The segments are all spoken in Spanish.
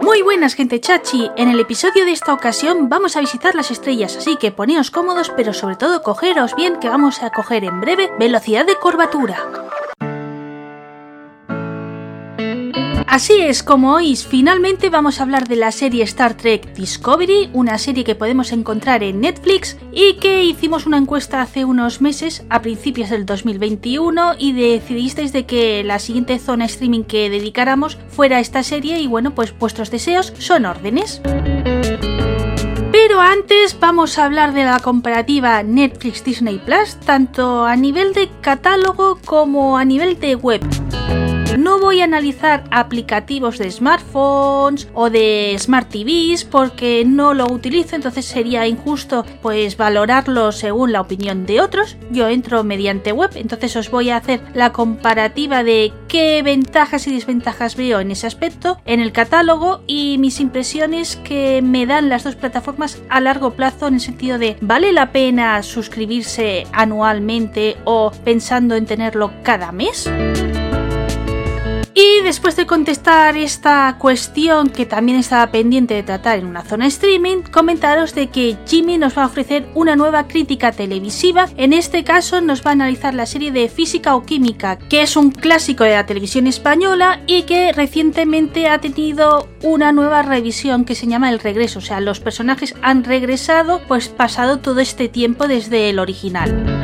Muy buenas gente chachi, en el episodio de esta ocasión vamos a visitar las estrellas, así que poneos cómodos pero sobre todo cogeros bien que vamos a coger en breve velocidad de curvatura. Así es, como oís, finalmente vamos a hablar de la serie Star Trek Discovery, una serie que podemos encontrar en Netflix y que hicimos una encuesta hace unos meses, a principios del 2021, y decidisteis de que la siguiente zona streaming que dedicáramos fuera esta serie y bueno, pues vuestros deseos son órdenes. Pero antes vamos a hablar de la comparativa Netflix Disney Plus, tanto a nivel de catálogo como a nivel de web. No voy a analizar aplicativos de smartphones o de smart TVs porque no lo utilizo, entonces sería injusto pues valorarlo según la opinión de otros. Yo entro mediante web, entonces os voy a hacer la comparativa de qué ventajas y desventajas veo en ese aspecto en el catálogo y mis impresiones que me dan las dos plataformas a largo plazo en el sentido de ¿vale la pena suscribirse anualmente o pensando en tenerlo cada mes? Y después de contestar esta cuestión que también estaba pendiente de tratar en una zona streaming, comentaros de que Jimmy nos va a ofrecer una nueva crítica televisiva. En este caso nos va a analizar la serie de Física o Química, que es un clásico de la televisión española y que recientemente ha tenido una nueva revisión que se llama El Regreso. O sea, los personajes han regresado pues pasado todo este tiempo desde el original.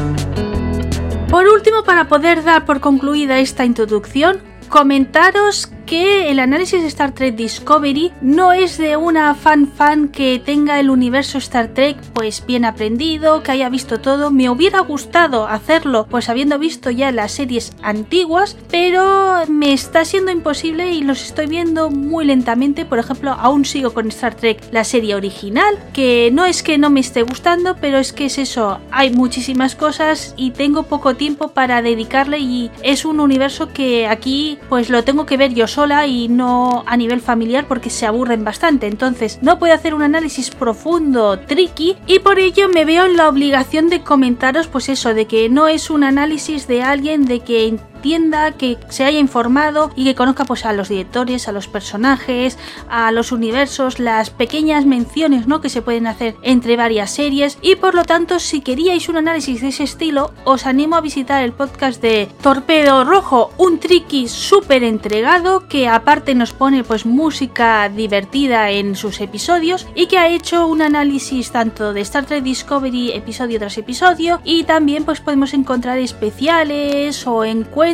Por último, para poder dar por concluida esta introducción, comentaros que el análisis de Star Trek Discovery no es de una fan fan que tenga el universo Star Trek pues bien aprendido, que haya visto todo. Me hubiera gustado hacerlo pues habiendo visto ya las series antiguas, pero me está siendo imposible y los estoy viendo muy lentamente. Por ejemplo, aún sigo con Star Trek la serie original, que no es que no me esté gustando, pero es que es eso, hay muchísimas cosas y tengo poco tiempo para dedicarle y es un universo que aquí pues lo tengo que ver yo sola y no a nivel familiar porque se aburren bastante. Entonces no puedo hacer un análisis profundo, tricky, y por ello me veo en la obligación de comentaros pues eso, de que no es un análisis de alguien de que entienda, que se haya informado y que conozca pues a los directores, a los personajes, a los universos, las pequeñas menciones ¿no? que se pueden hacer entre varias series y por lo tanto si queríais un análisis de ese estilo os animo a visitar el podcast de Torpedo Rojo, un tricky súper entregado que aparte nos pone pues música divertida en sus episodios y que ha hecho un análisis tanto de Star Trek Discovery episodio tras episodio y también pues podemos encontrar especiales o encuentros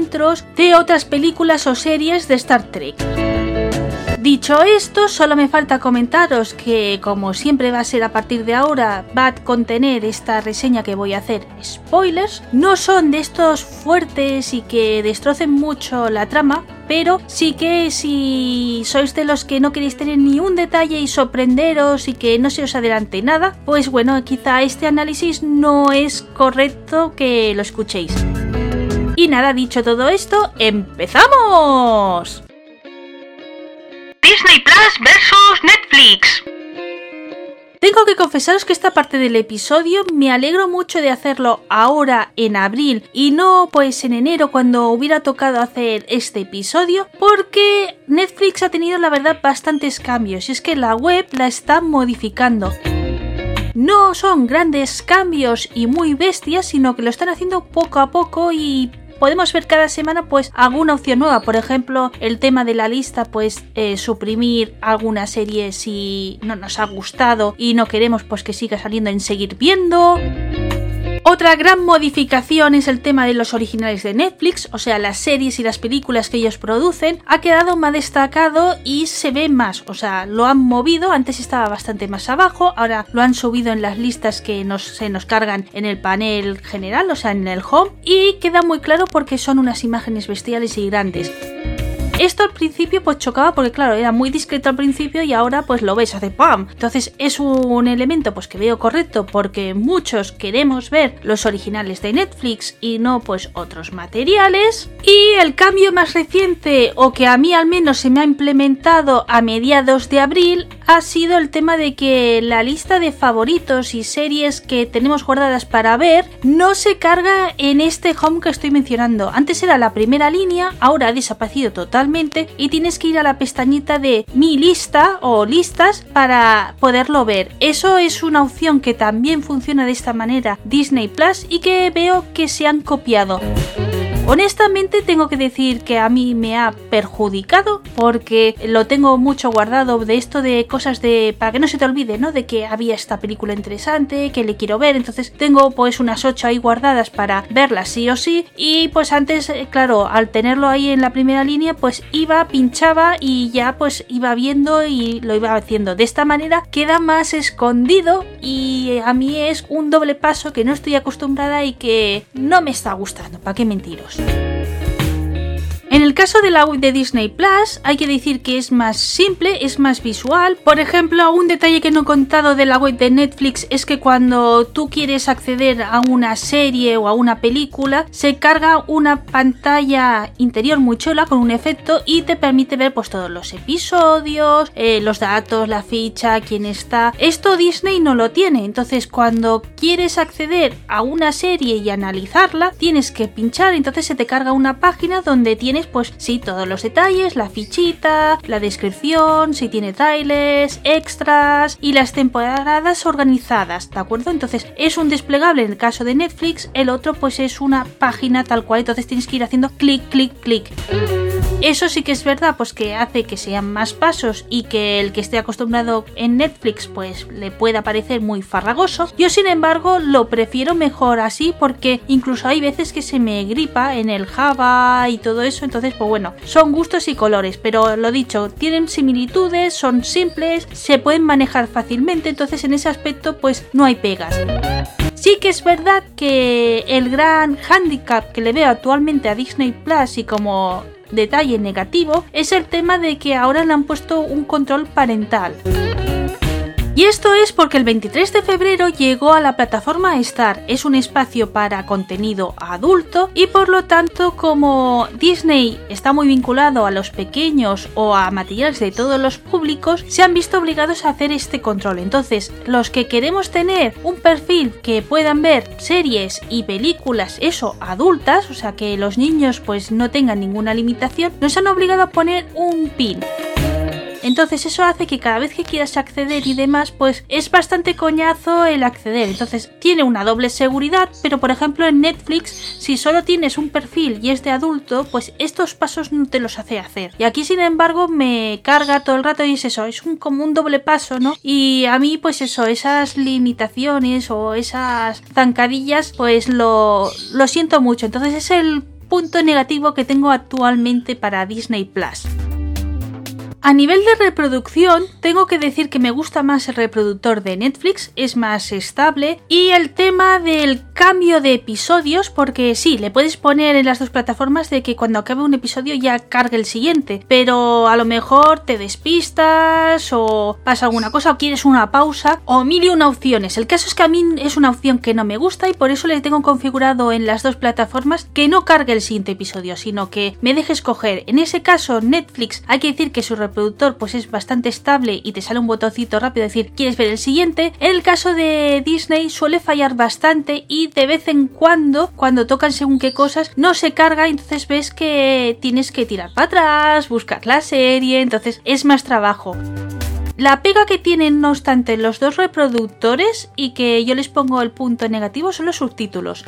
de otras películas o series de Star Trek. Dicho esto, solo me falta comentaros que, como siempre va a ser a partir de ahora, va a contener esta reseña que voy a hacer spoilers. No son de estos fuertes y que destrocen mucho la trama, pero sí que si sois de los que no queréis tener ni un detalle y sorprenderos y que no se os adelante nada, pues bueno, quizá este análisis no es correcto que lo escuchéis. Y nada, dicho todo esto, ¡empezamos! Disney Plus versus Netflix. Tengo que confesaros que esta parte del episodio me alegro mucho de hacerlo ahora en abril y no pues en enero cuando hubiera tocado hacer este episodio porque Netflix ha tenido la verdad bastantes cambios y es que la web la está modificando. No son grandes cambios y muy bestias, sino que lo están haciendo poco a poco y podemos ver cada semana pues alguna opción nueva. Por ejemplo el tema de la lista pues eh, suprimir alguna serie si no nos ha gustado y no queremos pues que siga saliendo en seguir viendo otra gran modificación es el tema de los originales de Netflix, o sea, las series y las películas que ellos producen, ha quedado más destacado y se ve más, o sea, lo han movido, antes estaba bastante más abajo, ahora lo han subido en las listas que nos, se nos cargan en el panel general, o sea, en el home, y queda muy claro porque son unas imágenes bestiales y grandes. Esto al principio pues chocaba porque claro, era muy discreto al principio y ahora pues lo ves, hace ¡pam! Entonces es un elemento pues que veo correcto porque muchos queremos ver los originales de Netflix y no pues otros materiales. Y el cambio más reciente o que a mí al menos se me ha implementado a mediados de abril ha sido el tema de que la lista de favoritos y series que tenemos guardadas para ver no se carga en este home que estoy mencionando. Antes era la primera línea, ahora ha desaparecido totalmente y tienes que ir a la pestañita de mi lista o listas para poderlo ver. Eso es una opción que también funciona de esta manera Disney Plus y que veo que se han copiado. Honestamente tengo que decir que a mí me ha perjudicado porque lo tengo mucho guardado de esto de cosas de para que no se te olvide, ¿no? De que había esta película interesante, que le quiero ver, entonces tengo pues unas 8 ahí guardadas para verlas sí o sí y pues antes, eh, claro, al tenerlo ahí en la primera línea pues iba, pinchaba y ya pues iba viendo y lo iba haciendo. De esta manera queda más escondido y a mí es un doble paso que no estoy acostumbrada y que no me está gustando, ¿para qué mentiros? Thanks. En el caso de la web de Disney Plus, hay que decir que es más simple, es más visual. Por ejemplo, un detalle que no he contado de la web de Netflix es que cuando tú quieres acceder a una serie o a una película, se carga una pantalla interior muy chula con un efecto y te permite ver pues todos los episodios, eh, los datos, la ficha, quién está. Esto Disney no lo tiene, entonces cuando quieres acceder a una serie y analizarla, tienes que pinchar, entonces se te carga una página donde tienes pues sí, todos los detalles, la fichita, la descripción, si tiene trailers, extras y las temporadas organizadas, ¿de acuerdo? Entonces es un desplegable en el caso de Netflix, el otro pues es una página tal cual, entonces tienes que ir haciendo clic, clic, clic. Eso sí que es verdad, pues que hace que sean más pasos y que el que esté acostumbrado en Netflix pues le pueda parecer muy farragoso. Yo sin embargo lo prefiero mejor así porque incluso hay veces que se me gripa en el Java y todo eso, entonces pues bueno, son gustos y colores, pero lo dicho, tienen similitudes, son simples, se pueden manejar fácilmente, entonces en ese aspecto pues no hay pegas. Sí que es verdad que el gran handicap que le veo actualmente a Disney Plus y como detalle negativo es el tema de que ahora le han puesto un control parental. Y esto es porque el 23 de febrero llegó a la plataforma Star. Es un espacio para contenido adulto y por lo tanto como Disney está muy vinculado a los pequeños o a materiales de todos los públicos, se han visto obligados a hacer este control. Entonces, los que queremos tener un perfil que puedan ver series y películas, eso, adultas, o sea que los niños pues no tengan ninguna limitación, nos han obligado a poner un pin. Entonces eso hace que cada vez que quieras acceder y demás, pues es bastante coñazo el acceder. Entonces tiene una doble seguridad, pero por ejemplo en Netflix, si solo tienes un perfil y es de adulto, pues estos pasos no te los hace hacer. Y aquí sin embargo me carga todo el rato y es eso, es un, como un doble paso, ¿no? Y a mí pues eso, esas limitaciones o esas zancadillas, pues lo, lo siento mucho. Entonces es el punto negativo que tengo actualmente para Disney Plus. A nivel de reproducción, tengo que decir que me gusta más el reproductor de Netflix, es más estable. Y el tema del cambio de episodios, porque sí, le puedes poner en las dos plataformas de que cuando acabe un episodio ya cargue el siguiente. Pero a lo mejor te despistas o pasa alguna cosa o quieres una pausa o mil y una opciones. El caso es que a mí es una opción que no me gusta y por eso le tengo configurado en las dos plataformas que no cargue el siguiente episodio, sino que me deje escoger. En ese caso, Netflix, hay que decir que su reproductor pues es bastante estable y te sale un botoncito rápido decir quieres ver el siguiente. En el caso de Disney suele fallar bastante y de vez en cuando cuando tocan según qué cosas no se carga entonces ves que tienes que tirar para atrás, buscar la serie, entonces es más trabajo. La pega que tienen, no obstante, los dos reproductores y que yo les pongo el punto negativo son los subtítulos.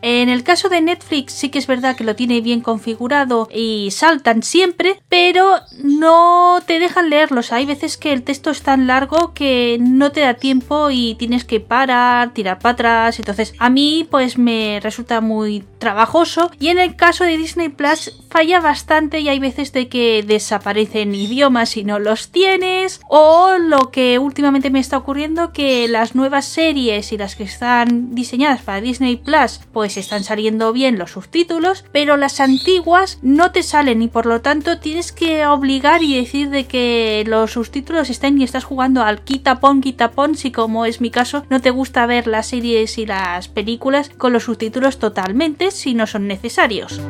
En el caso de Netflix sí que es verdad que lo tiene bien configurado y saltan siempre, pero no te dejan leerlos. Hay veces que el texto es tan largo que no te da tiempo y tienes que parar, tirar para atrás. Entonces a mí pues me resulta muy trabajoso y en el caso de Disney Plus falla bastante y hay veces de que desaparecen idiomas y no los tienes o lo que últimamente me está ocurriendo que las nuevas series y las que están diseñadas para Disney Plus pues están saliendo bien los subtítulos pero las antiguas no te salen y por lo tanto tienes que obligar y decir de que los subtítulos estén y estás jugando al quitapón quitapón si como es mi caso no te gusta ver las series y las películas con los subtítulos totalmente si no son necesarios.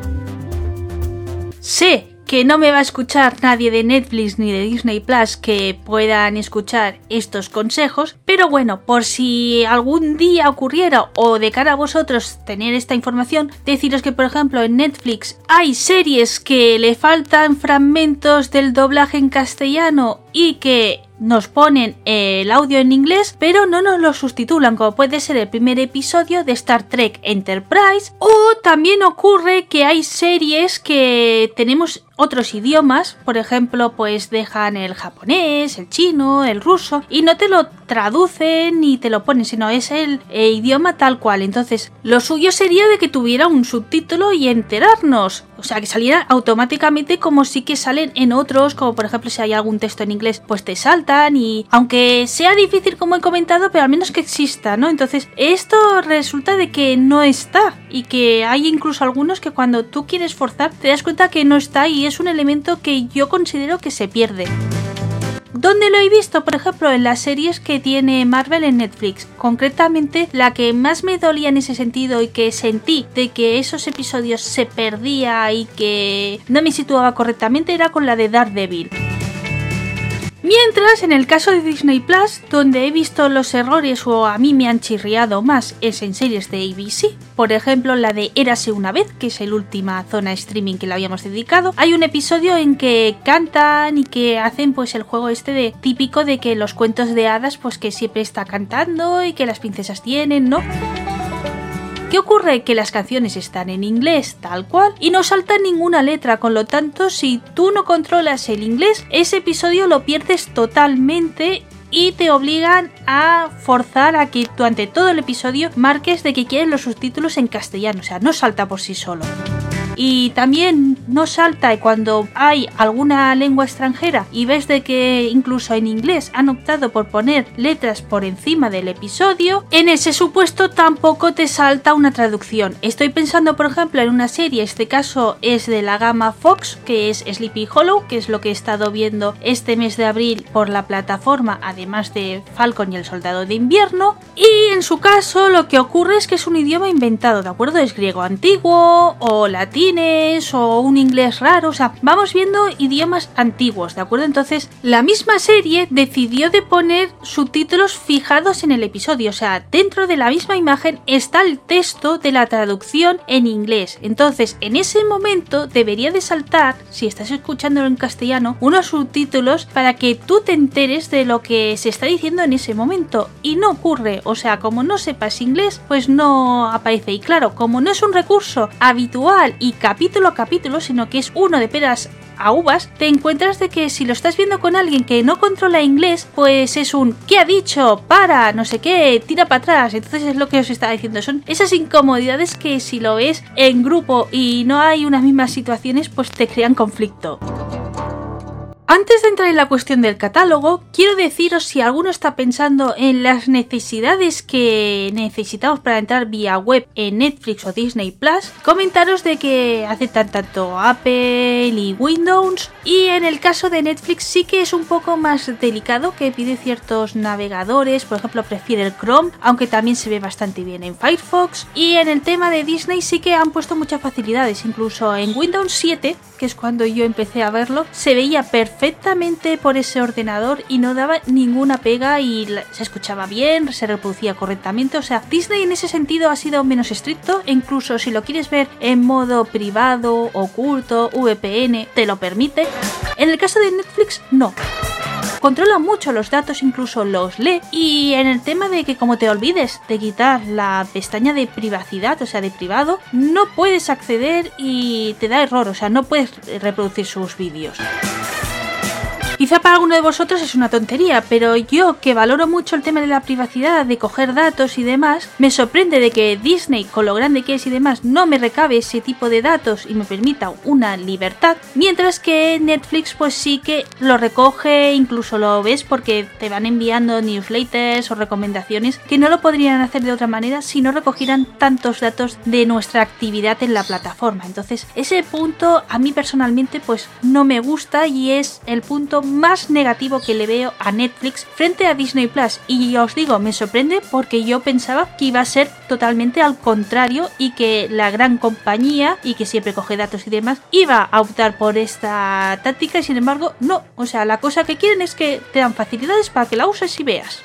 Que no me va a escuchar nadie de Netflix ni de Disney Plus que puedan escuchar estos consejos, pero bueno, por si algún día ocurriera o de cara a vosotros tener esta información, deciros que por ejemplo en Netflix hay series que le faltan fragmentos del doblaje en castellano y que nos ponen el audio en inglés, pero no nos lo sustitulan, como puede ser el primer episodio de Star Trek Enterprise. O también ocurre que hay series que tenemos otros idiomas, por ejemplo, pues dejan el japonés, el chino, el ruso, y no te lo traducen ni te lo ponen, sino es el, idioma tal cual. Entonces, lo suyo sería de que tuviera un subtítulo y enterarnos. O sea, que saliera automáticamente como sí que salen en otros, como por ejemplo si hay algún texto en inglés, pues te saltan y aunque sea difícil como he comentado, pero al menos que exista, ¿no? Entonces, esto resulta de que no está y que hay incluso algunos que cuando tú quieres forzar te das cuenta que no está y un elemento que yo considero que se pierde. ¿Dónde lo he visto? Por ejemplo, en las series que tiene Marvel en Netflix. Concretamente, la que más me dolía en ese sentido y que sentí de que esos episodios se perdía y que no me situaba correctamente era con la de Daredevil. Mientras, en el caso de Disney Plus, donde he visto los errores o a mí me han chirriado más es en series de ABC. Por ejemplo, la de Érase una vez, que es la última zona streaming que le habíamos dedicado. Hay un episodio en que cantan y que hacen pues el juego este de típico de que los cuentos de hadas pues que siempre está cantando y que las princesas tienen, ¿no? ¿Qué ocurre? Que las canciones están en inglés tal cual y no salta ninguna letra, con lo tanto si tú no controlas el inglés, ese episodio lo pierdes totalmente y te obligan a forzar a que durante todo el episodio marques de que quieres los subtítulos en castellano, o sea, no salta por sí solo y también no salta cuando hay alguna lengua extranjera y ves de que incluso en inglés han optado por poner letras por encima del episodio, en ese supuesto tampoco te salta una traducción. Estoy pensando por ejemplo en una serie, este caso es de la gama Fox, que es Sleepy Hollow, que es lo que he estado viendo este mes de abril por la plataforma, además de Falcon y el Soldado de Invierno, y en su caso lo que ocurre es que es un idioma inventado, ¿de acuerdo? Es griego antiguo o latín o un inglés raro, o sea, vamos viendo idiomas antiguos, ¿de acuerdo? Entonces, la misma serie decidió de poner subtítulos fijados en el episodio, o sea, dentro de la misma imagen está el texto de la traducción en inglés. Entonces, en ese momento debería de saltar, si estás escuchándolo en castellano, unos subtítulos para que tú te enteres de lo que se está diciendo en ese momento. Y no ocurre, o sea, como no sepas inglés, pues no aparece. Y claro, como no es un recurso habitual y capítulo a capítulo, sino que es uno de peras a uvas, te encuentras de que si lo estás viendo con alguien que no controla inglés, pues es un ¿qué ha dicho? Para, no sé qué, tira para atrás. Entonces es lo que os estaba diciendo. Son esas incomodidades que si lo ves en grupo y no hay unas mismas situaciones, pues te crean conflicto. Antes de entrar en la cuestión del catálogo, quiero deciros si alguno está pensando en las necesidades que necesitamos para entrar vía web en Netflix o Disney Plus, comentaros de que aceptan tanto Apple y Windows y en el caso de Netflix sí que es un poco más delicado que pide ciertos navegadores, por ejemplo prefiere el Chrome, aunque también se ve bastante bien en Firefox y en el tema de Disney sí que han puesto muchas facilidades, incluso en Windows 7, que es cuando yo empecé a verlo, se veía perfectamente por ese ordenador y no daba ninguna pega y se escuchaba bien, se reproducía correctamente. O sea, Disney en ese sentido ha sido menos estricto, incluso si lo quieres ver en modo privado, oculto, VPN, te lo permite. En el caso de Netflix, no controla mucho los datos, incluso los lee. Y en el tema de que como te olvides de quitar la pestaña de privacidad, o sea, de privado, no puedes acceder y te da error, o sea, no puedes reproducir sus vídeos. Quizá para alguno de vosotros es una tontería, pero yo que valoro mucho el tema de la privacidad, de coger datos y demás, me sorprende de que Disney, con lo grande que es y demás, no me recabe ese tipo de datos y me permita una libertad, mientras que Netflix pues sí que lo recoge, incluso lo ves porque te van enviando newsletters o recomendaciones que no lo podrían hacer de otra manera si no recogieran tantos datos de nuestra actividad en la plataforma. Entonces, ese punto a mí personalmente pues no me gusta y es el punto más negativo que le veo a Netflix frente a Disney Plus. Y os digo, me sorprende porque yo pensaba que iba a ser totalmente al contrario y que la gran compañía y que siempre coge datos y demás iba a optar por esta táctica y sin embargo no. O sea, la cosa que quieren es que te dan facilidades para que la uses y veas.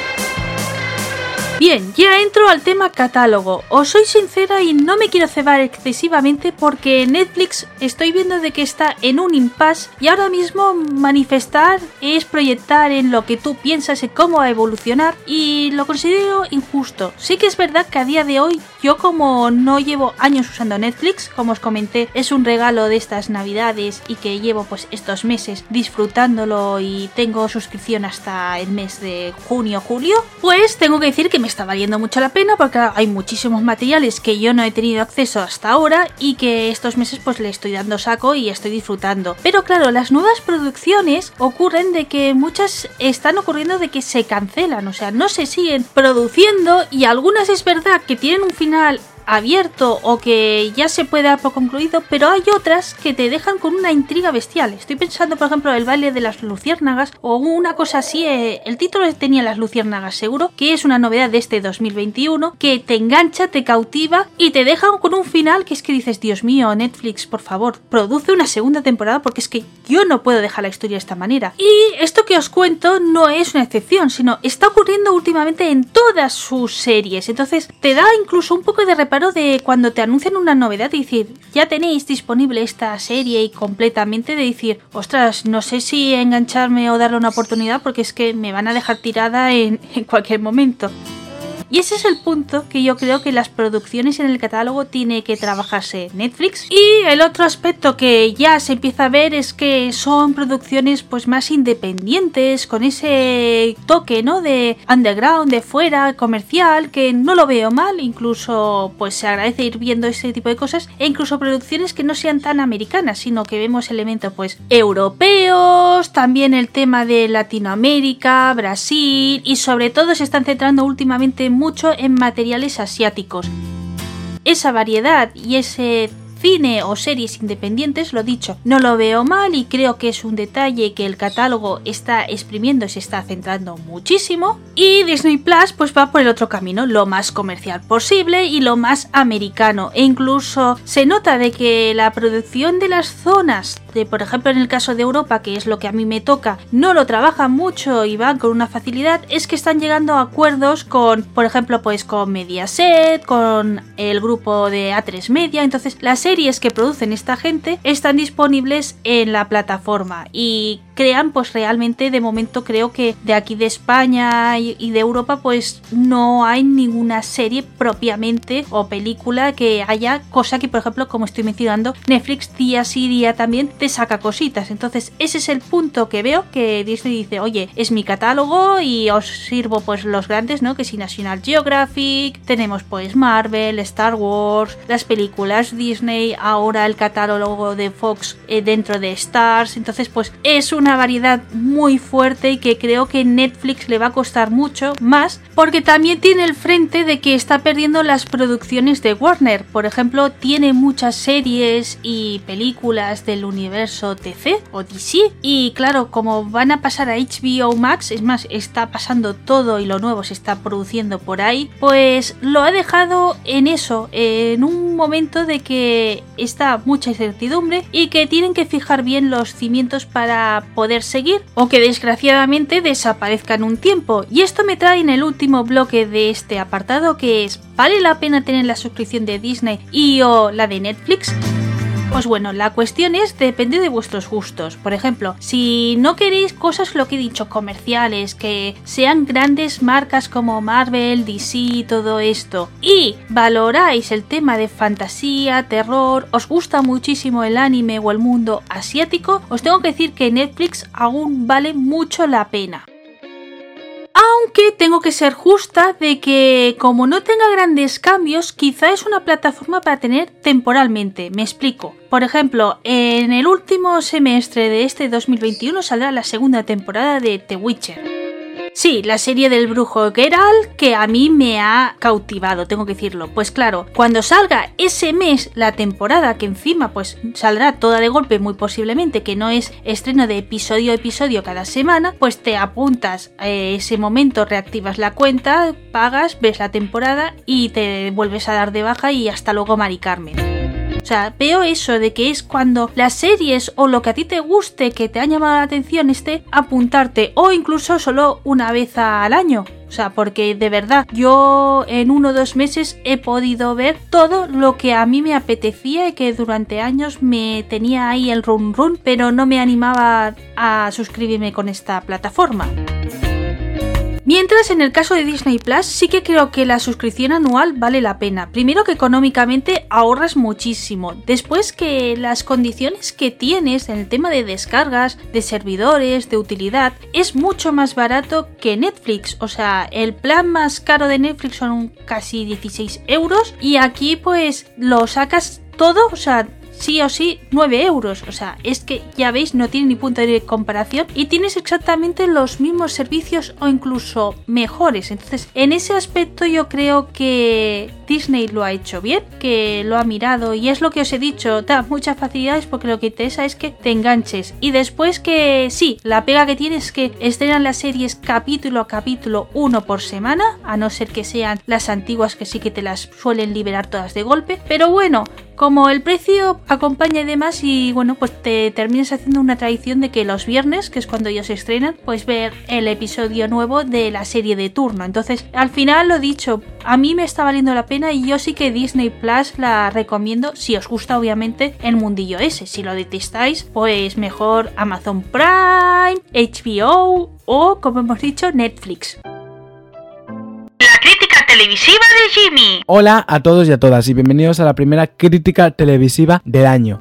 Bien, ya entro al tema catálogo. Os soy sincera y no me quiero cebar excesivamente porque Netflix estoy viendo de que está en un impasse y ahora mismo manifestar es proyectar en lo que tú piensas y cómo va a evolucionar y lo considero injusto. Sí que es verdad que a día de hoy yo como no llevo años usando Netflix, como os comenté, es un regalo de estas navidades y que llevo pues estos meses disfrutándolo y tengo suscripción hasta el mes de junio, julio, pues tengo que decir que me está valiendo mucho la pena porque hay muchísimos materiales que yo no he tenido acceso hasta ahora y que estos meses pues le estoy dando saco y estoy disfrutando. Pero claro, las nuevas producciones ocurren de que muchas están ocurriendo de que se cancelan, o sea, no se siguen produciendo y algunas es verdad que tienen un final abierto o que ya se puede dar por concluido, pero hay otras que te dejan con una intriga bestial. Estoy pensando, por ejemplo, el baile de las luciérnagas o una cosa así. Eh, el título tenía las luciérnagas seguro, que es una novedad de este 2021 que te engancha, te cautiva y te dejan con un final que es que dices, Dios mío, Netflix, por favor, produce una segunda temporada porque es que yo no puedo dejar la historia de esta manera. Y esto que os cuento no es una excepción, sino está ocurriendo últimamente en todas sus series. Entonces te da incluso un poco de de cuando te anuncian una novedad y decir, ya tenéis disponible esta serie y completamente de decir, ostras, no sé si engancharme o darle una oportunidad porque es que me van a dejar tirada en, en cualquier momento. Y ese es el punto que yo creo que las producciones en el catálogo tiene que trabajarse Netflix. Y el otro aspecto que ya se empieza a ver es que son producciones pues más independientes, con ese toque, ¿no? De underground, de fuera, comercial, que no lo veo mal, incluso pues se agradece ir viendo ese tipo de cosas, e incluso producciones que no sean tan americanas, sino que vemos elementos pues europeos, también el tema de Latinoamérica, Brasil, y sobre todo se están centrando últimamente mucho en materiales asiáticos. Esa variedad y ese cine o series independientes, lo dicho, no lo veo mal y creo que es un detalle que el catálogo está exprimiendo y se está centrando muchísimo. Y Disney Plus pues va por el otro camino, lo más comercial posible y lo más americano. E incluso se nota de que la producción de las zonas de, por ejemplo, en el caso de Europa, que es lo que a mí me toca, no lo trabajan mucho y van con una facilidad, es que están llegando a acuerdos con, por ejemplo, pues con Mediaset, con el grupo de A3 Media. Entonces, las series que producen esta gente están disponibles en la plataforma. Y crean pues realmente de momento creo que de aquí de España y de Europa pues no hay ninguna serie propiamente o película que haya cosa que por ejemplo como estoy mencionando Netflix día sí día también te saca cositas. Entonces ese es el punto que veo que Disney dice oye es mi catálogo y os sirvo pues los grandes no que si National Geographic tenemos pues Marvel Star Wars las películas Disney ahora el catálogo de Fox eh, dentro de Stars entonces pues es un una variedad muy fuerte y que creo que Netflix le va a costar mucho más porque también tiene el frente de que está perdiendo las producciones de Warner. Por ejemplo, tiene muchas series y películas del universo TC o DC y claro, como van a pasar a HBO Max, es más, está pasando todo y lo nuevo se está produciendo por ahí, pues lo ha dejado en eso, en un momento de que está mucha incertidumbre y que tienen que fijar bien los cimientos para poder seguir o que desgraciadamente desaparezcan un tiempo. Y esto me trae en el último bloque de este apartado que es ¿vale la pena tener la suscripción de Disney y o la de Netflix? Pues bueno, la cuestión es depende de vuestros gustos. Por ejemplo, si no queréis cosas lo que he dicho comerciales, que sean grandes marcas como Marvel, DC y todo esto, y valoráis el tema de fantasía, terror, os gusta muchísimo el anime o el mundo asiático, os tengo que decir que Netflix aún vale mucho la pena. Aunque tengo que ser justa de que como no tenga grandes cambios, quizá es una plataforma para tener temporalmente. Me explico. Por ejemplo, en el último semestre de este 2021 saldrá la segunda temporada de The Witcher. Sí, la serie del brujo Geralt que a mí me ha cautivado, tengo que decirlo. Pues claro, cuando salga ese mes la temporada, que encima pues saldrá toda de golpe muy posiblemente, que no es estreno de episodio a episodio cada semana, pues te apuntas a ese momento, reactivas la cuenta, pagas, ves la temporada y te vuelves a dar de baja y hasta luego Mari Carmen. O sea, veo eso de que es cuando las series o lo que a ti te guste, que te ha llamado la atención, esté apuntarte o incluso solo una vez al año. O sea, porque de verdad yo en uno o dos meses he podido ver todo lo que a mí me apetecía y que durante años me tenía ahí el run run, pero no me animaba a suscribirme con esta plataforma. Mientras en el caso de Disney Plus sí que creo que la suscripción anual vale la pena. Primero que económicamente ahorras muchísimo. Después que las condiciones que tienes en el tema de descargas, de servidores, de utilidad, es mucho más barato que Netflix. O sea, el plan más caro de Netflix son casi 16 euros y aquí pues lo sacas todo, o sea, sí o sí 9 euros. O sea, es que ya veis, no tiene ni punto de comparación y tienes exactamente los mismos servicios o incluso mejores. Entonces, en ese aspecto yo creo que Disney lo ha hecho bien, que lo ha mirado y es lo que os he dicho, da muchas facilidades porque lo que interesa es que te enganches. Y después que sí, la pega que tienes es que estrenan las series capítulo a capítulo uno por semana, a no ser que sean las antiguas que sí que te las suelen liberar todas de golpe. Pero bueno, como el precio acompaña y demás y bueno pues te terminas haciendo una tradición de que los viernes que es cuando ellos estrenan pues ver el episodio nuevo de la serie de turno. Entonces al final lo dicho a mí me está valiendo la pena y yo sí que Disney Plus la recomiendo si os gusta obviamente el mundillo ese. Si lo detestáis pues mejor Amazon Prime HBO o como hemos dicho Netflix televisiva de Jimmy. Hola a todos y a todas y bienvenidos a la primera crítica televisiva del año.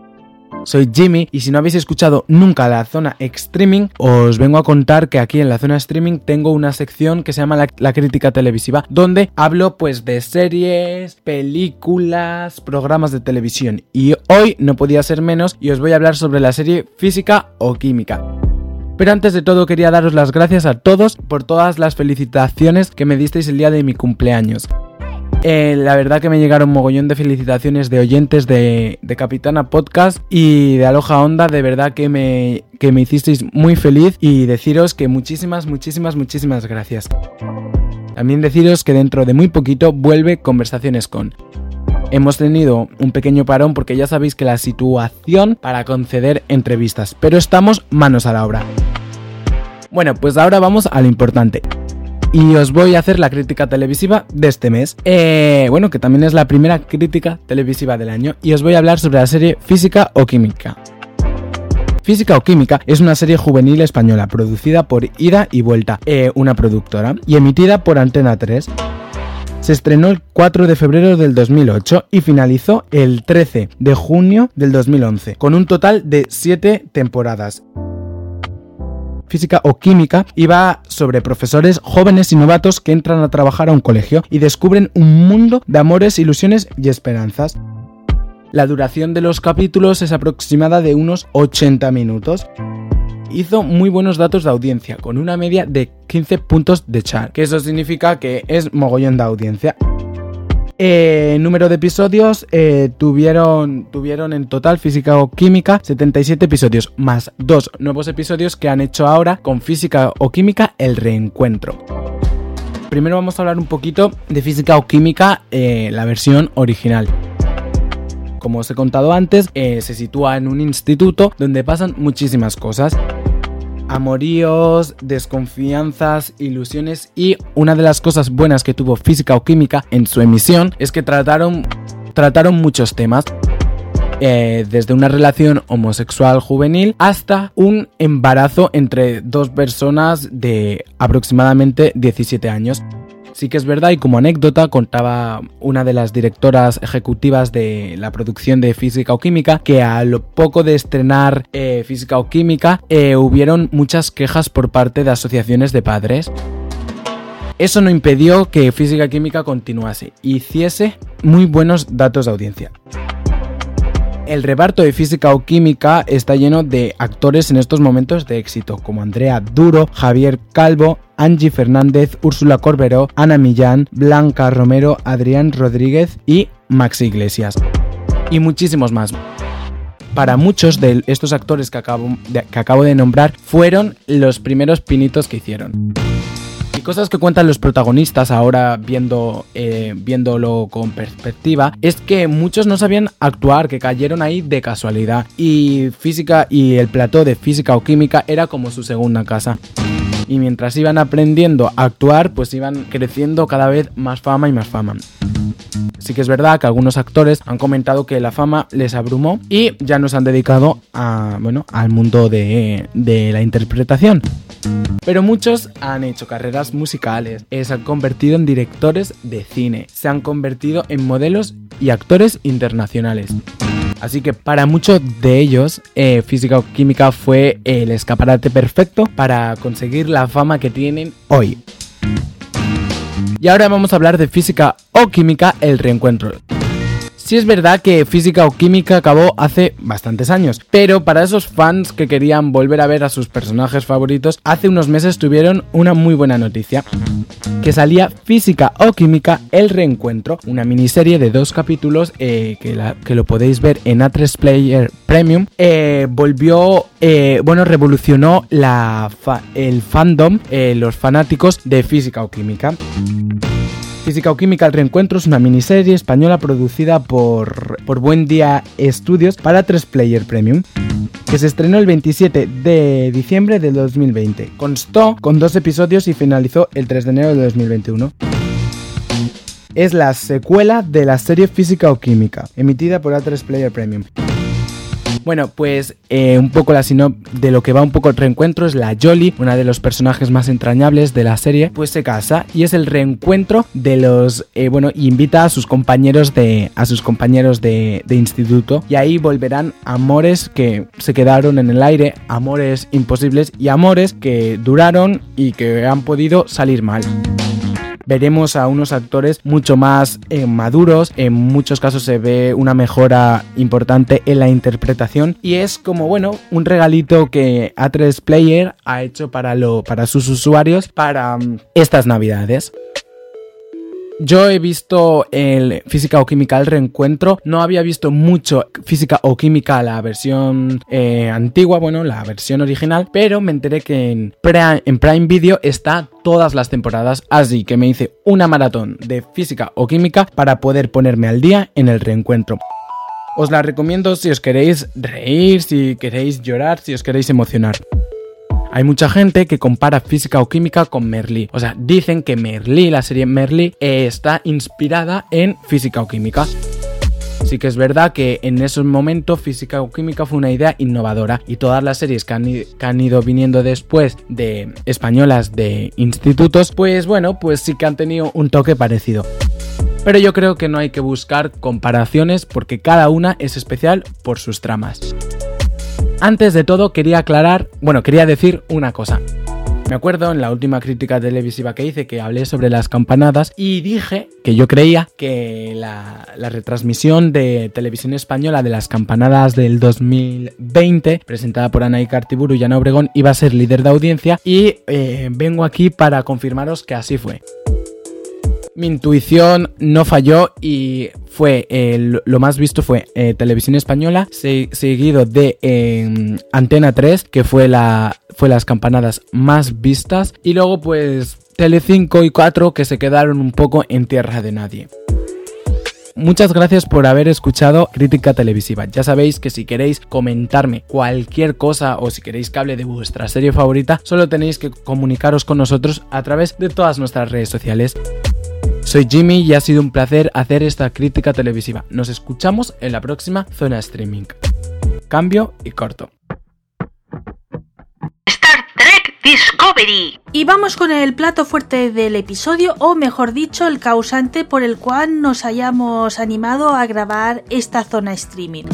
Soy Jimmy y si no habéis escuchado nunca la zona streaming, os vengo a contar que aquí en la zona streaming tengo una sección que se llama la, crítica televisiva, donde hablo pues de series, películas, programas de televisión. Y hoy no podía ser menos y os voy a hablar sobre la serie física o química. Pero antes de todo quería daros las gracias a todos por todas las felicitaciones que me disteis el día de mi cumpleaños. Eh, la verdad que me llegaron mogollón de felicitaciones de oyentes de, Capitana Podcast y de Aloja Onda, de verdad que me, que me hicisteis muy feliz y deciros que muchísimas, muchísimas, muchísimas gracias. También deciros que dentro de muy poquito vuelve Conversaciones con. Hemos tenido un pequeño parón porque ya sabéis que la situación para conceder entrevistas, pero estamos manos a la obra. Bueno, pues ahora vamos a lo importante. Y os voy a hacer la crítica televisiva de este mes. Eh, bueno, que también es la primera crítica televisiva del año. Y os voy a hablar sobre la serie Física o Química. Física o Química es una serie juvenil española producida por Ida y Vuelta, eh, una productora, y emitida por Antena 3 se estrenó el 4 de febrero del 2008 y finalizó el 13 de junio del 2011, con un total de 7 temporadas física o química iba sobre profesores jóvenes y novatos que entran a trabajar a un colegio y descubren un mundo de amores, ilusiones y esperanzas. La duración de los capítulos es aproximada de unos 80 minutos hizo muy buenos datos de audiencia, con una media de 15 puntos de char, que eso significa que es mogollón de audiencia. Eh, número de episodios eh, tuvieron, tuvieron en total física o química 77 episodios, más dos nuevos episodios que han hecho ahora con física o química el reencuentro. Primero vamos a hablar un poquito de física o química, eh, la versión original como os he contado antes, se sitúa en un instituto donde pasan muchísimas cosas amoríos, desconfianzas, ilusiones y una de las cosas buenas que tuvo física o química en su emisión es que trataron, trataron muchos temas. Eh, desde una relación homosexual juvenil hasta un embarazo entre dos personas de aproximadamente 17 años. Sí que es verdad y como anécdota contaba una de las directoras ejecutivas de la producción de Física o Química que a lo poco de estrenar eh, Física o Química eh, hubieron muchas quejas por parte de asociaciones de padres. Eso no impidió que Física Química continuase y hiciese muy buenos datos de audiencia. El reparto de física o química está lleno de actores en estos momentos de éxito, como Andrea Duro, Javier Calvo, Angie Fernández, Úrsula Corberó, Ana Millán, Blanca Romero, Adrián Rodríguez y Max Iglesias. Y muchísimos más. Para muchos de estos actores que acabo que acabo de nombrar fueron los primeros pinitos que hicieron cosas que cuentan los protagonistas ahora viendo, eh, viéndolo con perspectiva es que muchos no sabían actuar, que cayeron ahí de casualidad y física y el plató de física o química era como su segunda casa. Y mientras iban aprendiendo a actuar, pues iban creciendo cada vez más fama y más fama. Sí que es verdad que algunos actores han comentado que la fama les abrumó y ya nos han dedicado a, bueno, al mundo de, de la interpretación. Pero muchos han hecho carreras musicales, eh, se han convertido en directores de cine, se han convertido en modelos y actores internacionales. Así que para muchos de ellos, eh, física o química fue el escaparate perfecto para conseguir la fama que tienen hoy. Y ahora vamos a hablar de física o química, el reencuentro. Sí es verdad que Física o Química acabó hace bastantes años, pero para esos fans que querían volver a ver a sus personajes favoritos, hace unos meses tuvieron una muy buena noticia. Que salía Física o Química El Reencuentro, una miniserie de dos capítulos eh, que, lo podéis ver en A3 Player Premium. Eh, volvió, eh, bueno, revolucionó el fandom, los fanáticos de Física o Química. Física o Química El Reencuentro es una miniserie española producida por, por Buen Día Studios para 3 Player Premium que se estrenó el 27 de diciembre de 2020. Constó con dos episodios y finalizó el 3 de enero de 2021 es la secuela de la serie Física o Química, emitida por A3 Player Premium. Bueno, pues eh, un poco la sino de lo que va un poco el reencuentro es la Jolly, una de los personajes más entrañables de la serie, pues se casa y es el reencuentro de los, eh, bueno, invita a sus compañeros de, a sus compañeros de instituto y ahí volverán amores que se quedaron en el aire, amores imposibles y amores que duraron y que han podido salir mal veremos a unos actores mucho más eh, maduros, en muchos casos se ve una mejora importante en la interpretación y es como bueno, un regalito que A3 Player ha hecho para, lo, para sus usuarios para mm, estas navidades. Yo he visto el Física o Química el reencuentro, no había visto mucho Física o Química la versión eh, antigua, bueno, la versión original, pero me enteré que en, en Prime Video está todas las temporadas, así que me hice una maratón de Física o Química para poder ponerme al día en el reencuentro. Os la recomiendo si os queréis reír, si queréis llorar, si os queréis emocionar. Hay mucha gente que compara física o química con Merlí. O sea, dicen que Merlí, la serie Merlí, está inspirada en física o química. Sí que es verdad que en esos momentos física o química fue una idea innovadora y todas las series que han, que han, ido viniendo después de españolas de institutos, pues bueno, pues sí que han tenido un toque parecido. Pero yo creo que no hay que buscar comparaciones porque cada una es especial por sus tramas. Antes de todo quería aclarar, bueno, quería decir una cosa. Me acuerdo en la última crítica televisiva que hice que hablé sobre las campanadas y dije que yo creía que la, retransmisión de televisión española de las campanadas del 2020, presentada por Ana Cartiburu y Ana Obregón, iba a ser líder de audiencia y eh, vengo aquí para confirmaros que así fue. Mi intuición no falló y fue lo más visto fue eh, Televisión Española, seguido de em, Antena 3, que fue, fue las campanadas más vistas, y luego pues Tele5 y 4 que se quedaron un poco en tierra de nadie. Muchas gracias por haber escuchado Crítica Televisiva. Ya sabéis que si queréis comentarme cualquier cosa o si queréis que hable de vuestra serie favorita, solo tenéis que comunicaros con nosotros a través de todas nuestras redes sociales. Soy Jimmy y ha sido un placer hacer esta crítica televisiva. Nos escuchamos en la próxima zona streaming. Cambio y corto. Star Trek Discovery. Y vamos con el plato fuerte del episodio, o mejor dicho, el causante por el cual nos hayamos animado a grabar esta zona streaming.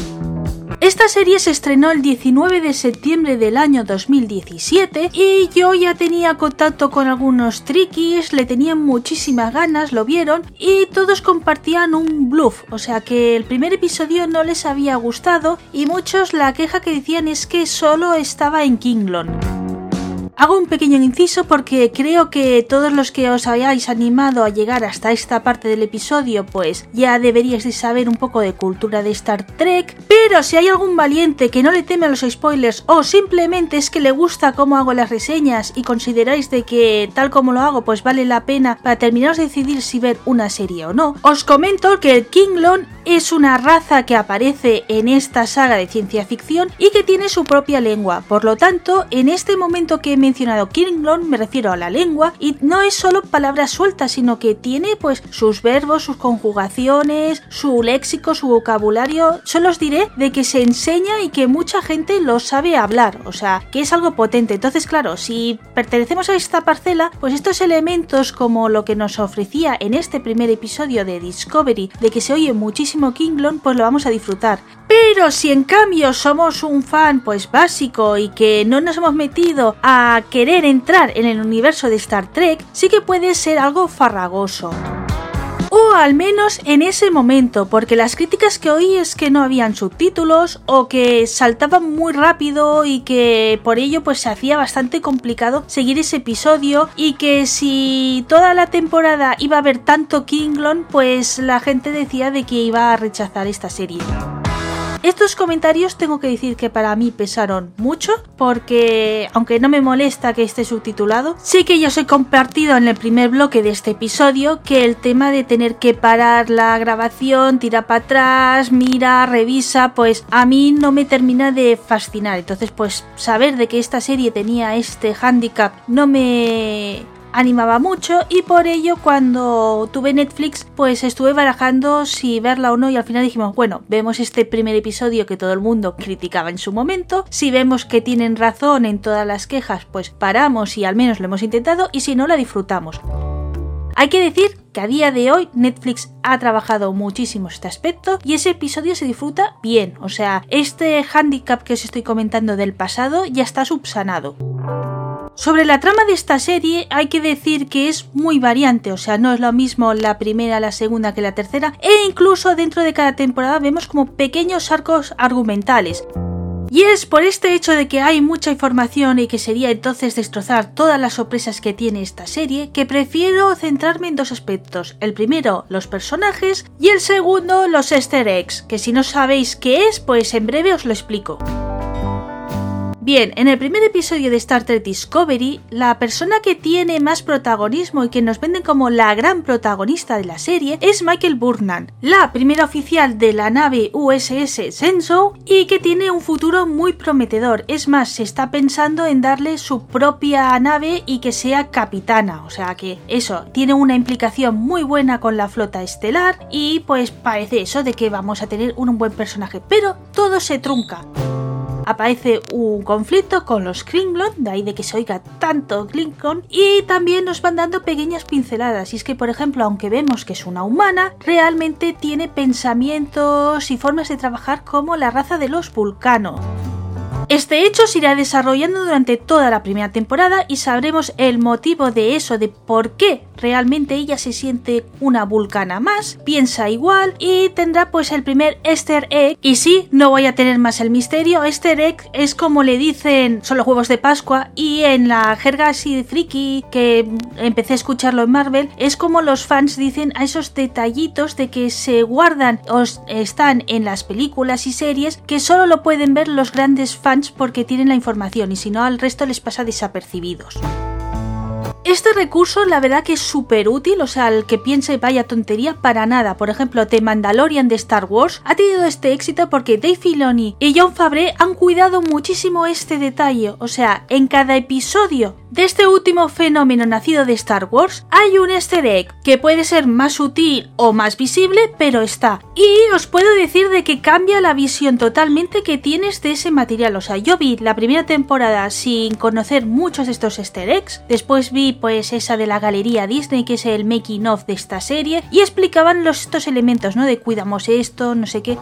Esta serie se estrenó el 19 de septiembre del año 2017 y yo ya tenía contacto con algunos trikis, le tenían muchísimas ganas, lo vieron y todos compartían un bluff, o sea que el primer episodio no les había gustado y muchos la queja que decían es que solo estaba en Kinglon. Hago un pequeño inciso porque creo que todos los que os hayáis animado a llegar hasta esta parte del episodio, pues ya deberíais de saber un poco de cultura de Star Trek. Pero si hay algún valiente que no le teme a los spoilers o simplemente es que le gusta cómo hago las reseñas y consideráis de que tal como lo hago, pues vale la pena para terminaros de decidir si ver una serie o no, os comento que el Kinglon es una raza que aparece en esta saga de ciencia ficción y que tiene su propia lengua. Por lo tanto, en este momento que me mencionado Klingon me refiero a la lengua y no es solo palabras sueltas, sino que tiene pues sus verbos, sus conjugaciones, su léxico, su vocabulario. Solo os diré de que se enseña y que mucha gente lo sabe hablar, o sea, que es algo potente. Entonces, claro, si pertenecemos a esta parcela, pues estos elementos como lo que nos ofrecía en este primer episodio de Discovery, de que se oye muchísimo Klingon, pues lo vamos a disfrutar. Pero si en cambio somos un fan pues básico y que no nos hemos metido a querer entrar en el universo de Star Trek, sí que puede ser algo farragoso. O al menos en ese momento, porque las críticas que oí es que no habían subtítulos o que saltaban muy rápido y que por ello pues se hacía bastante complicado seguir ese episodio y que si toda la temporada iba a haber tanto Kinglon, pues la gente decía de que iba a rechazar esta serie. Estos comentarios tengo que decir que para mí pesaron mucho porque aunque no me molesta que esté subtitulado, sí que yo os he compartido en el primer bloque de este episodio que el tema de tener que parar la grabación, tira para atrás, mira, revisa, pues a mí no me termina de fascinar. Entonces pues saber de que esta serie tenía este handicap no me animaba mucho y por ello cuando tuve Netflix pues estuve barajando si verla o no y al final dijimos bueno vemos este primer episodio que todo el mundo criticaba en su momento si vemos que tienen razón en todas las quejas pues paramos y al menos lo hemos intentado y si no la disfrutamos hay que decir que a día de hoy Netflix ha trabajado muchísimo este aspecto y ese episodio se disfruta bien, o sea, este handicap que os estoy comentando del pasado ya está subsanado. Sobre la trama de esta serie hay que decir que es muy variante, o sea, no es lo mismo la primera, la segunda que la tercera, e incluso dentro de cada temporada vemos como pequeños arcos argumentales. Y es por este hecho de que hay mucha información y que sería entonces destrozar todas las sorpresas que tiene esta serie, que prefiero centrarme en dos aspectos. El primero, los personajes, y el segundo, los easter eggs, que si no sabéis qué es, pues en breve os lo explico. Bien, en el primer episodio de Star Trek Discovery, la persona que tiene más protagonismo y que nos venden como la gran protagonista de la serie es Michael Burnham, la primera oficial de la nave USS Senso y que tiene un futuro muy prometedor. Es más, se está pensando en darle su propia nave y que sea capitana, o sea que eso tiene una implicación muy buena con la flota estelar y pues parece eso de que vamos a tener un buen personaje, pero todo se trunca aparece un conflicto con los Klingon, de ahí de que se oiga tanto Klingon, y también nos van dando pequeñas pinceladas. Y es que, por ejemplo, aunque vemos que es una humana, realmente tiene pensamientos y formas de trabajar como la raza de los vulcanos. Este hecho se irá desarrollando durante toda la primera temporada y sabremos el motivo de eso, de por qué realmente ella se siente una vulcana más, piensa igual y tendrá pues el primer easter egg. Y sí, no voy a tener más el misterio, easter egg es como le dicen, son los huevos de Pascua y en la jerga así friki que empecé a escucharlo en Marvel, es como los fans dicen a esos detallitos de que se guardan o están en las películas y series que solo lo pueden ver los grandes fans porque tienen la información y si no al resto les pasa desapercibidos. Este recurso la verdad que es súper útil, o sea, el que piense vaya tontería para nada. Por ejemplo, The Mandalorian de Star Wars ha tenido este éxito porque Dave Filoni y John Favreau han cuidado muchísimo este detalle, o sea, en cada episodio de este último fenómeno nacido de Star Wars hay un easter egg que puede ser más sutil o más visible, pero está. Y os puedo decir de que cambia la visión totalmente que tienes de ese material. O sea, yo vi la primera temporada sin conocer muchos de estos easter eggs. Después vi pues esa de la galería Disney, que es el making of de esta serie, y explicaban los, estos elementos, ¿no? De cuidamos esto, no sé qué.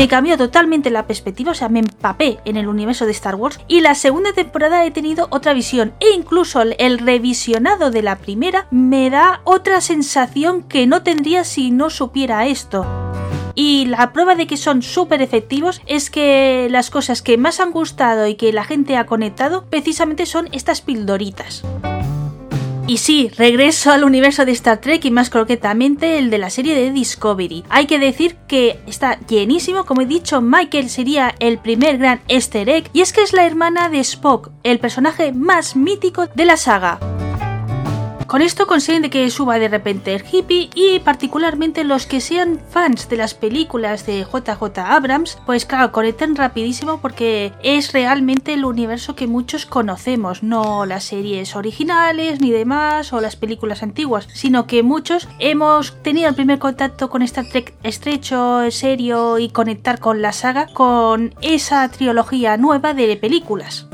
Me cambió totalmente la perspectiva, o sea, me empapé en el universo de Star Wars y la segunda temporada he tenido otra visión e incluso el revisionado de la primera me da otra sensación que no tendría si no supiera esto. Y la prueba de que son súper efectivos es que las cosas que más han gustado y que la gente ha conectado precisamente son estas pildoritas. Y sí, regreso al universo de Star Trek y más croquetamente el de la serie de Discovery. Hay que decir que está llenísimo, como he dicho, Michael sería el primer gran easter egg y es que es la hermana de Spock, el personaje más mítico de la saga. Con esto consiguen de que suba de repente el hippie y particularmente los que sean fans de las películas de JJ Abrams, pues claro, conecten rapidísimo porque es realmente el universo que muchos conocemos, no las series originales ni demás o las películas antiguas, sino que muchos hemos tenido el primer contacto con Star Trek estrecho, serio y conectar con la saga con esa trilogía nueva de películas.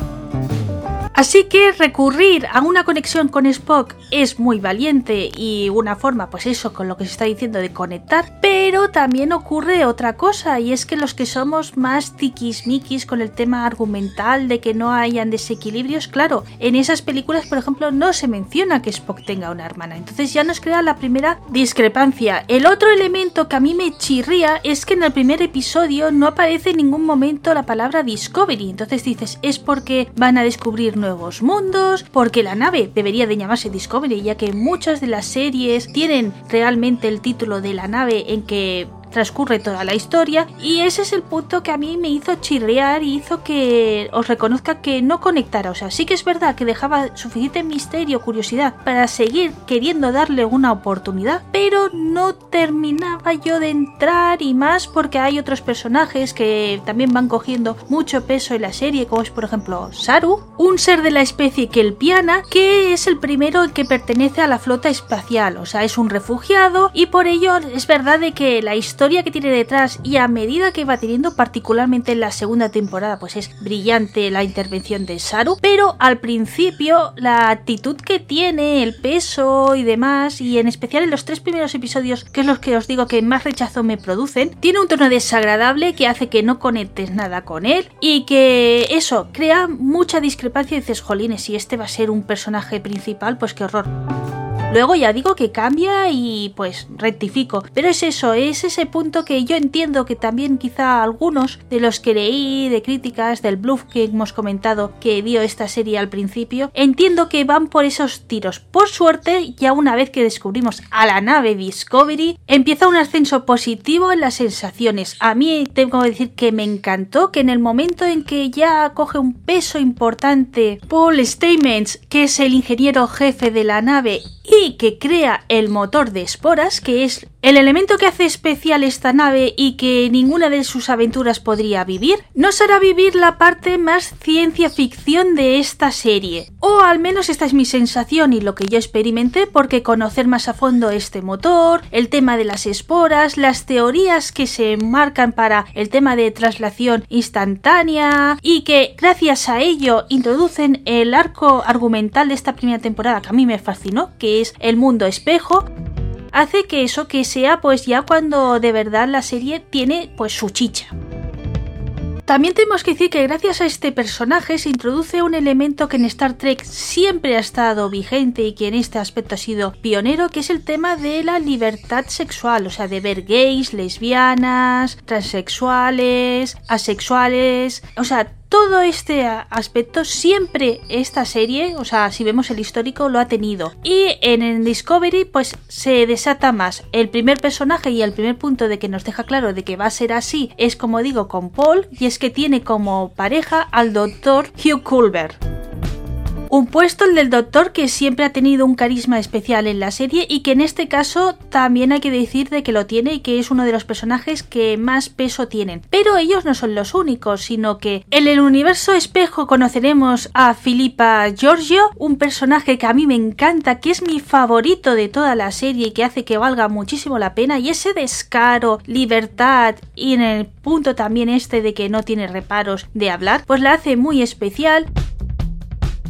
Así que recurrir a una conexión con Spock es muy valiente y una forma, pues eso, con lo que se está diciendo de conectar, pero también ocurre otra cosa y es que los que somos más tiquismiquis con el tema argumental de que no hayan desequilibrios, claro, en esas películas, por ejemplo, no se menciona que Spock tenga una hermana, entonces ya nos crea la primera discrepancia. El otro elemento que a mí me chirría es que en el primer episodio no aparece en ningún momento la palabra Discovery, entonces dices, es porque van a descubrir nuevos mundos, porque la nave debería de llamarse Discovery, ya que muchas de las series tienen realmente el título de la nave en que transcurre toda la historia y ese es el punto que a mí me hizo chirriar y hizo que os reconozca que no conectara. O sea, sí que es verdad que dejaba suficiente misterio, curiosidad para seguir queriendo darle una oportunidad, pero no terminaba yo de entrar y más porque hay otros personajes que también van cogiendo mucho peso en la serie, como es por ejemplo Saru, un ser de la especie Kelpiana que es el primero que pertenece a la flota espacial, o sea, es un refugiado y por ello es verdad de que la historia historia que tiene detrás y a medida que va teniendo, particularmente en la segunda temporada, pues es brillante la intervención de Saru, pero al principio la actitud que tiene, el peso y demás, y en especial en los tres primeros episodios, que es los que os digo que más rechazo me producen, tiene un tono desagradable que hace que no conectes nada con él y que eso crea mucha discrepancia y dices, jolines, si este va a ser un personaje principal, pues qué horror. Luego ya digo que cambia y pues rectifico. Pero es eso, es ese punto que yo entiendo que también quizá algunos de los que leí de críticas del bluff que hemos comentado que dio esta serie al principio, entiendo que van por esos tiros. Por suerte, ya una vez que descubrimos a la nave Discovery, empieza un ascenso positivo en las sensaciones. A mí tengo que decir que me encantó que en el momento en que ya coge un peso importante Paul Stamens, que es el ingeniero jefe de la nave, y que crea el motor de esporas, que es el elemento que hace especial esta nave y que ninguna de sus aventuras podría vivir, nos hará vivir la parte más ciencia ficción de esta serie. O al menos esta es mi sensación y lo que yo experimenté porque conocer más a fondo este motor, el tema de las esporas, las teorías que se marcan para el tema de traslación instantánea y que gracias a ello introducen el arco argumental de esta primera temporada que a mí me fascinó, que el mundo espejo hace que eso que sea pues ya cuando de verdad la serie tiene pues su chicha. También tenemos que decir que gracias a este personaje se introduce un elemento que en Star Trek siempre ha estado vigente y que en este aspecto ha sido pionero, que es el tema de la libertad sexual, o sea, de ver gays, lesbianas, transexuales, asexuales, o sea, todo este aspecto siempre esta serie, o sea, si vemos el histórico, lo ha tenido. Y en el Discovery, pues se desata más. El primer personaje y el primer punto de que nos deja claro de que va a ser así es, como digo, con Paul, y es que tiene como pareja al doctor Hugh Culber. Un puesto el del doctor que siempre ha tenido un carisma especial en la serie y que en este caso también hay que decir de que lo tiene y que es uno de los personajes que más peso tienen. Pero ellos no son los únicos, sino que en el universo espejo conoceremos a Filipa Giorgio, un personaje que a mí me encanta, que es mi favorito de toda la serie y que hace que valga muchísimo la pena y ese descaro, libertad y en el punto también este de que no tiene reparos de hablar, pues la hace muy especial.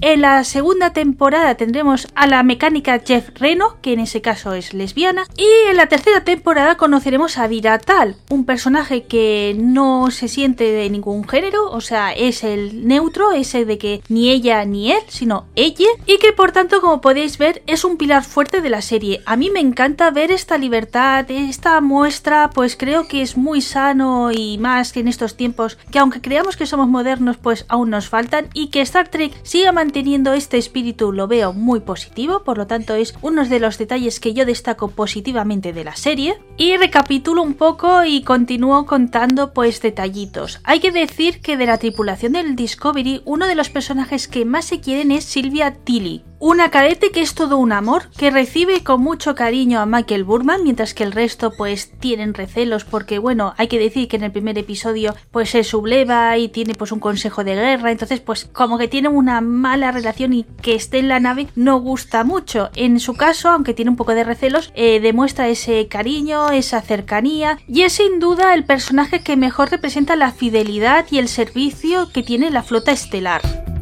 En la segunda temporada tendremos a la mecánica Jeff Reno, que en ese caso es lesbiana. Y en la tercera temporada conoceremos a Viratal, un personaje que no se siente de ningún género, o sea, es el neutro, ese de que ni ella ni él, sino ella. Y que por tanto, como podéis ver, es un pilar fuerte de la serie. A mí me encanta ver esta libertad, esta muestra, pues creo que es muy sano y más que en estos tiempos, que aunque creamos que somos modernos, pues aún nos faltan. Y que Star Trek siga manteniendo este espíritu lo veo muy positivo, por lo tanto es uno de los detalles que yo destaco positivamente de la serie. Y recapitulo un poco y continúo contando pues detallitos. Hay que decir que de la tripulación del Discovery, uno de los personajes que más se quieren es Silvia Tilly, una cadete que es todo un amor, que recibe con mucho cariño a Michael Burman, mientras que el resto pues tienen recelos porque bueno, hay que decir que en el primer episodio pues se subleva y tiene pues un consejo de guerra, entonces pues como que tiene una mala relación y que esté en la nave no gusta mucho. En su caso, aunque tiene un poco de recelos, eh, demuestra ese cariño, esa cercanía y es sin duda el personaje que mejor representa la fidelidad y el servicio que tiene la flota estelar.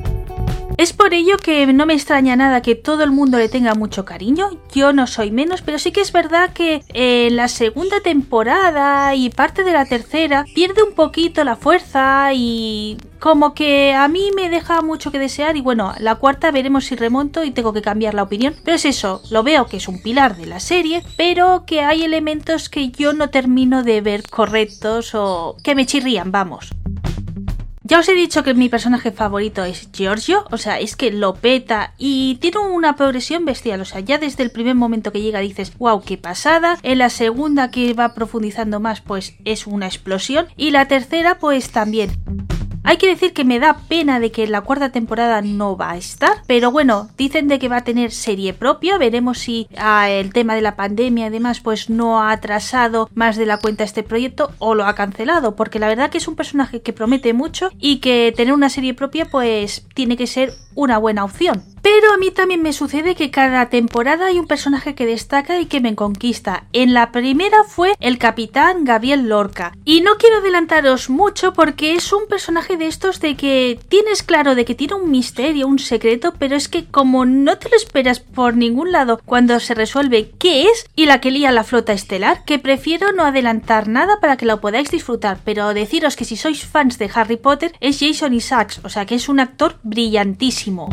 Es por ello que no me extraña nada que todo el mundo le tenga mucho cariño, yo no soy menos, pero sí que es verdad que en la segunda temporada y parte de la tercera pierde un poquito la fuerza y como que a mí me deja mucho que desear y bueno, la cuarta veremos si remonto y tengo que cambiar la opinión, pero es eso, lo veo que es un pilar de la serie, pero que hay elementos que yo no termino de ver correctos o que me chirrían, vamos. Ya os he dicho que mi personaje favorito es Giorgio, o sea, es que lo peta y tiene una progresión bestial, o sea, ya desde el primer momento que llega dices, wow, qué pasada, en la segunda que va profundizando más, pues es una explosión, y la tercera, pues también. Hay que decir que me da pena de que la cuarta temporada no va a estar, pero bueno, dicen de que va a tener serie propia, veremos si ah, el tema de la pandemia y demás pues no ha atrasado más de la cuenta este proyecto o lo ha cancelado, porque la verdad que es un personaje que promete mucho y que tener una serie propia pues tiene que ser una buena opción. Pero a mí también me sucede que cada temporada hay un personaje que destaca y que me conquista. En la primera fue el capitán Gabriel Lorca. Y no quiero adelantaros mucho porque es un personaje de estos de que tienes claro de que tiene un misterio, un secreto, pero es que como no te lo esperas por ningún lado cuando se resuelve qué es y la que lía la flota estelar, que prefiero no adelantar nada para que lo podáis disfrutar. Pero deciros que si sois fans de Harry Potter es Jason Isaacs, o sea que es un actor brillantísimo.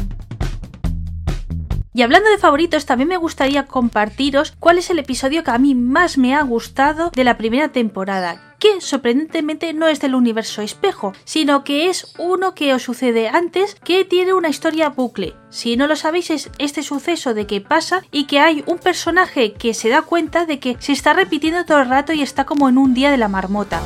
Y hablando de favoritos, también me gustaría compartiros cuál es el episodio que a mí más me ha gustado de la primera temporada, que sorprendentemente no es del universo espejo, sino que es uno que os sucede antes que tiene una historia bucle. Si no lo sabéis es este suceso de que pasa y que hay un personaje que se da cuenta de que se está repitiendo todo el rato y está como en un día de la marmota.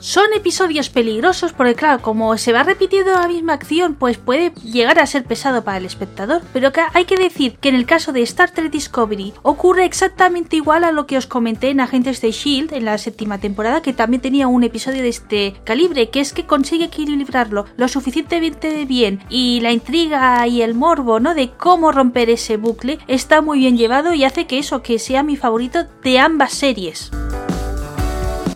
Son episodios peligrosos porque claro, como se va repitiendo la misma acción, pues puede llegar a ser pesado para el espectador, pero que hay que decir que en el caso de Star Trek Discovery ocurre exactamente igual a lo que os comenté en Agentes de Shield en la séptima temporada, que también tenía un episodio de este calibre, que es que consigue equilibrarlo lo suficientemente bien y la intriga y el morbo, ¿no? De cómo romper ese bucle está muy bien llevado y hace que eso que sea mi favorito de ambas series.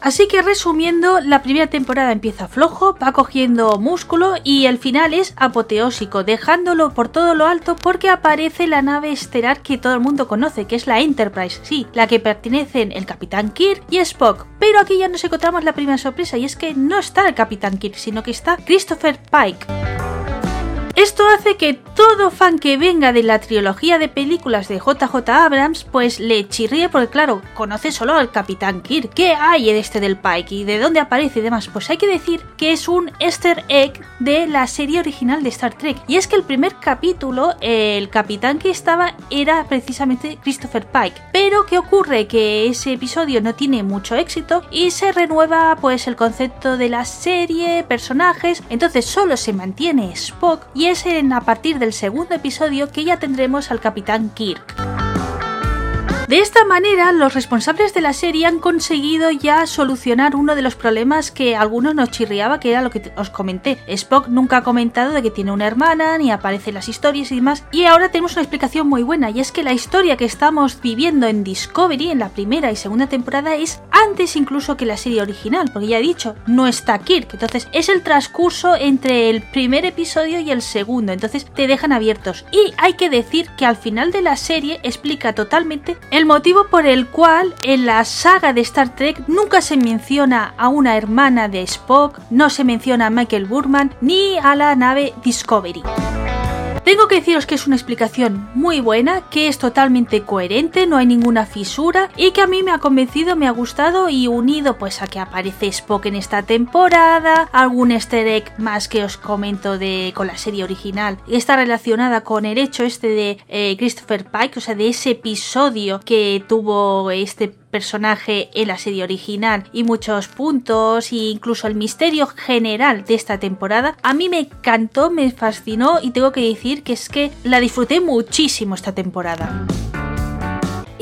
Así que resumiendo, la primera temporada empieza flojo, va cogiendo músculo y el final es apoteósico, dejándolo por todo lo alto porque aparece la nave estelar que todo el mundo conoce, que es la Enterprise, sí, la que pertenecen el Capitán Kirk y Spock. Pero aquí ya nos encontramos la primera sorpresa y es que no está el Capitán Kirk, sino que está Christopher Pike. Esto hace que todo fan que venga de la trilogía de películas de JJ Abrams pues le chirríe porque claro, conoce solo al Capitán Kirk. ¿Qué hay en este del Pike y de dónde aparece y demás? Pues hay que decir que es un easter egg de la serie original de Star Trek. Y es que el primer capítulo, el capitán que estaba era precisamente Christopher Pike. Pero ¿qué ocurre? Que ese episodio no tiene mucho éxito y se renueva pues el concepto de la serie, personajes, entonces solo se mantiene Spock es en, a partir del segundo episodio que ya tendremos al Capitán Kirk. De esta manera, los responsables de la serie han conseguido ya solucionar uno de los problemas que algunos nos chirriaba, que era lo que os comenté. Spock nunca ha comentado de que tiene una hermana, ni aparece en las historias y demás, y ahora tenemos una explicación muy buena, y es que la historia que estamos viviendo en Discovery, en la primera y segunda temporada, es antes incluso que la serie original, porque ya he dicho, no está Kirk, entonces es el transcurso entre el primer episodio y el segundo, entonces te dejan abiertos. Y hay que decir que al final de la serie explica totalmente el motivo por el cual en la saga de Star Trek nunca se menciona a una hermana de Spock, no se menciona a Michael Burman ni a la nave Discovery. Tengo que deciros que es una explicación muy buena, que es totalmente coherente, no hay ninguna fisura y que a mí me ha convencido, me ha gustado y unido pues a que aparece Spock en esta temporada, algún easter egg más que os comento de con la serie original. Y está relacionada con el hecho este de eh, Christopher Pike, o sea, de ese episodio que tuvo este personaje en la serie original y muchos puntos e incluso el misterio general de esta temporada a mí me encantó, me fascinó y tengo que decir que es que la disfruté muchísimo esta temporada.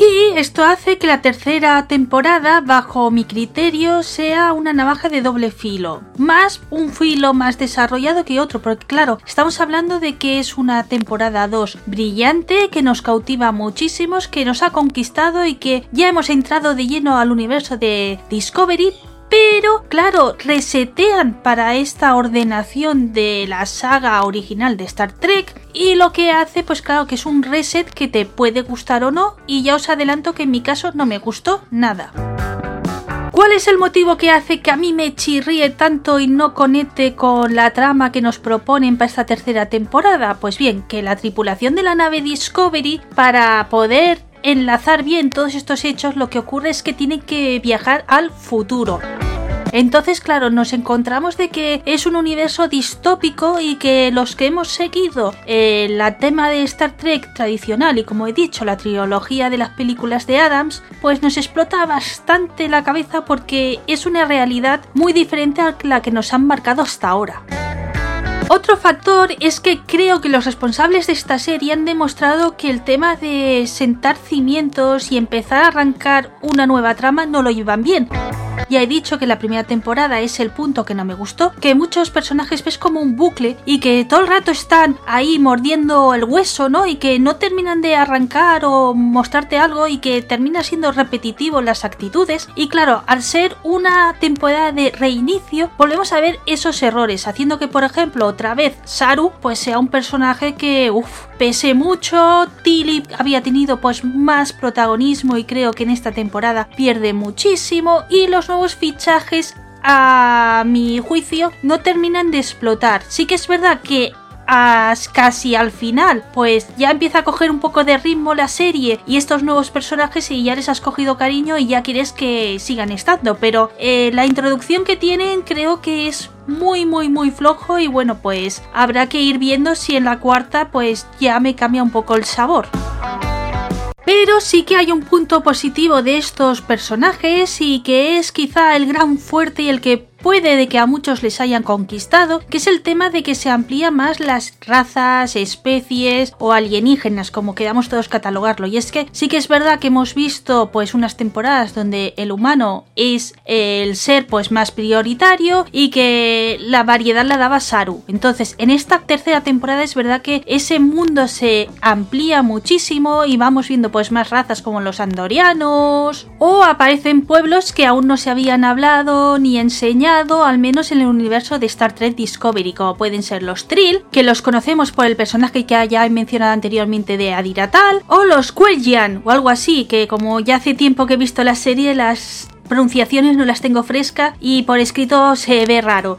Y esto hace que la tercera temporada, bajo mi criterio, sea una navaja de doble filo. Más un filo más desarrollado que otro, porque claro, estamos hablando de que es una temporada 2 brillante, que nos cautiva muchísimos, que nos ha conquistado y que ya hemos entrado de lleno al universo de Discovery, pero claro, resetean para esta ordenación de la saga original de Star Trek y lo que hace pues claro que es un reset que te puede gustar o no y ya os adelanto que en mi caso no me gustó nada. ¿Cuál es el motivo que hace que a mí me chirríe tanto y no conecte con la trama que nos proponen para esta tercera temporada? Pues bien, que la tripulación de la nave Discovery, para poder enlazar bien todos estos hechos, lo que ocurre es que tienen que viajar al futuro. Entonces, claro, nos encontramos de que es un universo distópico y que los que hemos seguido eh, tema de Star Trek tradicional y como he dicho, la trilogía de las películas de Adams, pues nos explota bastante la cabeza porque es una realidad muy diferente a la que nos han marcado hasta ahora. Otro factor es que creo que los responsables de esta serie han demostrado que el tema de sentar cimientos y empezar a arrancar una nueva trama no lo llevan bien. Ya he dicho que la primera temporada es el punto que no me gustó, que muchos personajes ves como un bucle y que todo el rato están ahí mordiendo el hueso, ¿no? Y que no terminan de arrancar o mostrarte algo y que termina siendo repetitivo las actitudes. Y claro, al ser una temporada de reinicio, volvemos a ver esos errores, haciendo que, por ejemplo, otra vez Saru pues sea un personaje que, uff, pese mucho, Tilly había tenido pues más protagonismo y creo que en esta temporada pierde muchísimo y los nuevos fichajes a mi juicio no terminan de explotar. Sí que es verdad que casi al final, pues ya empieza a coger un poco de ritmo la serie y estos nuevos personajes y ya les has cogido cariño y ya quieres que sigan estando. Pero eh, la introducción que tienen creo que es muy muy muy flojo y bueno pues habrá que ir viendo si en la cuarta pues ya me cambia un poco el sabor. Pero sí que hay un punto positivo de estos personajes y que es quizá el gran fuerte y el que puede de que a muchos les hayan conquistado, que es el tema de que se amplía más las razas, especies o alienígenas, como queramos todos catalogarlo. Y es que sí que es verdad que hemos visto pues unas temporadas donde el humano es el ser pues más prioritario y que la variedad la daba Saru. Entonces, en esta tercera temporada es verdad que ese mundo se amplía muchísimo y vamos viendo pues más razas como los andorianos o aparecen pueblos que aún no se habían hablado ni enseñado al menos en el universo de Star Trek Discovery, como pueden ser los Trill, que los conocemos por el personaje que ya he mencionado anteriormente de Adiratal, o los Quelgian, o algo así, que como ya hace tiempo que he visto la serie, las pronunciaciones no las tengo fresca y por escrito se ve raro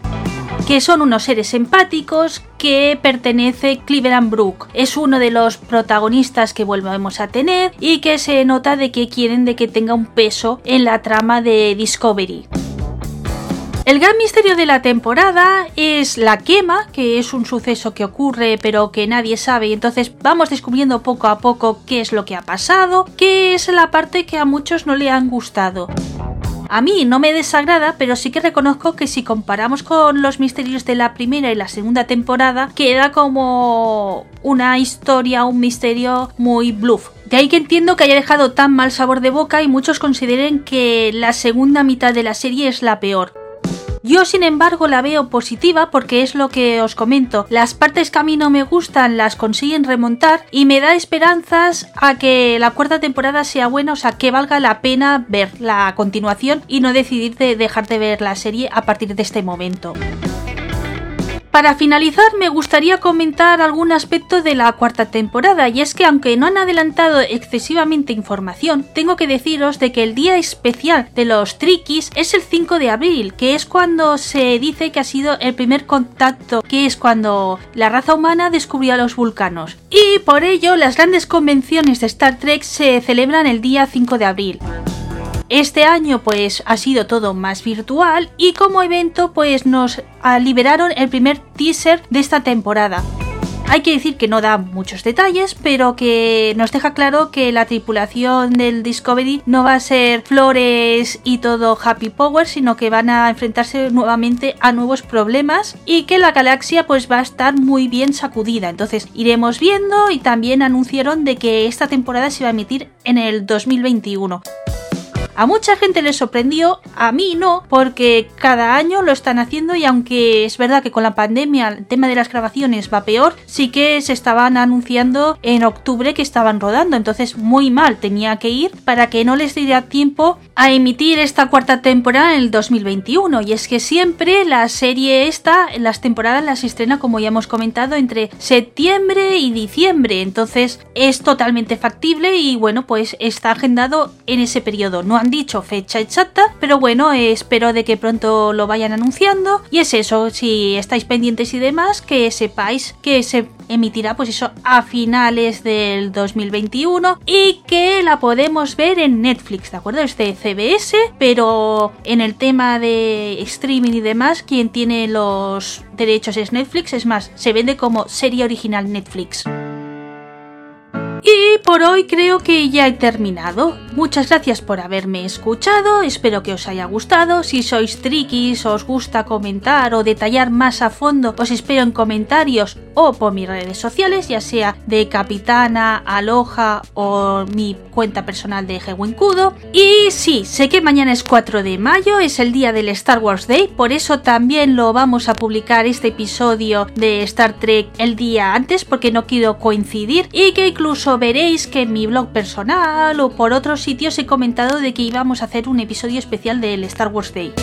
que son unos seres empáticos que pertenece Cleveland Brook. Es uno de los protagonistas que volvemos a tener y que se nota de que quieren de que tenga un peso en la trama de Discovery. El gran misterio de la temporada es la quema, que es un suceso que ocurre pero que nadie sabe y entonces vamos descubriendo poco a poco qué es lo que ha pasado, que es la parte que a muchos no le han gustado. A mí no me desagrada, pero sí que reconozco que si comparamos con los misterios de la primera y la segunda temporada, queda como una historia, un misterio muy bluff De ahí que entiendo que haya dejado tan mal sabor de boca y muchos consideren que la segunda mitad de la serie es la peor. Yo, sin embargo, la veo positiva porque es lo que os comento. Las partes que a mí no me gustan las consiguen remontar y me da esperanzas a que la cuarta temporada sea buena, o sea, que valga la pena ver la continuación y no decidir de dejar de ver la serie a partir de este momento. Para finalizar, me gustaría comentar algún aspecto de la cuarta temporada, y es que aunque no han adelantado excesivamente información, tengo que deciros de que el día especial de los Trikis es el 5 de abril, que es cuando se dice que ha sido el primer contacto, que es cuando la raza humana descubrió a los vulcanos. Y por ello, las grandes convenciones de Star Trek se celebran el día 5 de abril. Este año pues ha sido todo más virtual y como evento pues nos liberaron el primer teaser de esta temporada. Hay que decir que no da muchos detalles, pero que nos deja claro que la tripulación del Discovery no va a ser flores y todo happy power, sino que van a enfrentarse nuevamente a nuevos problemas y que la galaxia pues va a estar muy bien sacudida. Entonces iremos viendo y también anunciaron de que esta temporada se va a emitir en el 2021. A mucha gente le sorprendió, a mí no, porque cada año lo están haciendo y aunque es verdad que con la pandemia el tema de las grabaciones va peor, sí que se estaban anunciando en octubre que estaban rodando, entonces muy mal tenía que ir para que no les diera tiempo a emitir esta cuarta temporada en el 2021 y es que siempre la serie esta, las temporadas las estrena como ya hemos comentado entre septiembre y diciembre, entonces es totalmente factible y bueno pues está agendado en ese periodo, no dicho fecha exacta, pero bueno, espero de que pronto lo vayan anunciando. Y es eso, si estáis pendientes y demás, que sepáis que se emitirá pues eso a finales del 2021 y que la podemos ver en Netflix, ¿de acuerdo? Es de CBS, pero en el tema de streaming y demás, quien tiene los derechos es Netflix, es más, se vende como serie original Netflix. Por hoy creo que ya he terminado. Muchas gracias por haberme escuchado, espero que os haya gustado. Si sois trikis, os gusta comentar o detallar más a fondo, os espero en comentarios o por mis redes sociales, ya sea de Capitana, Aloha o mi cuenta personal de Kudo. Y sí, sé que mañana es 4 de mayo, es el día del Star Wars Day, por eso también lo vamos a publicar este episodio de Star Trek el día antes, porque no quiero coincidir y que incluso veréis que en mi blog personal o por otros sitios he comentado de que íbamos a hacer un episodio especial del Star Wars Day.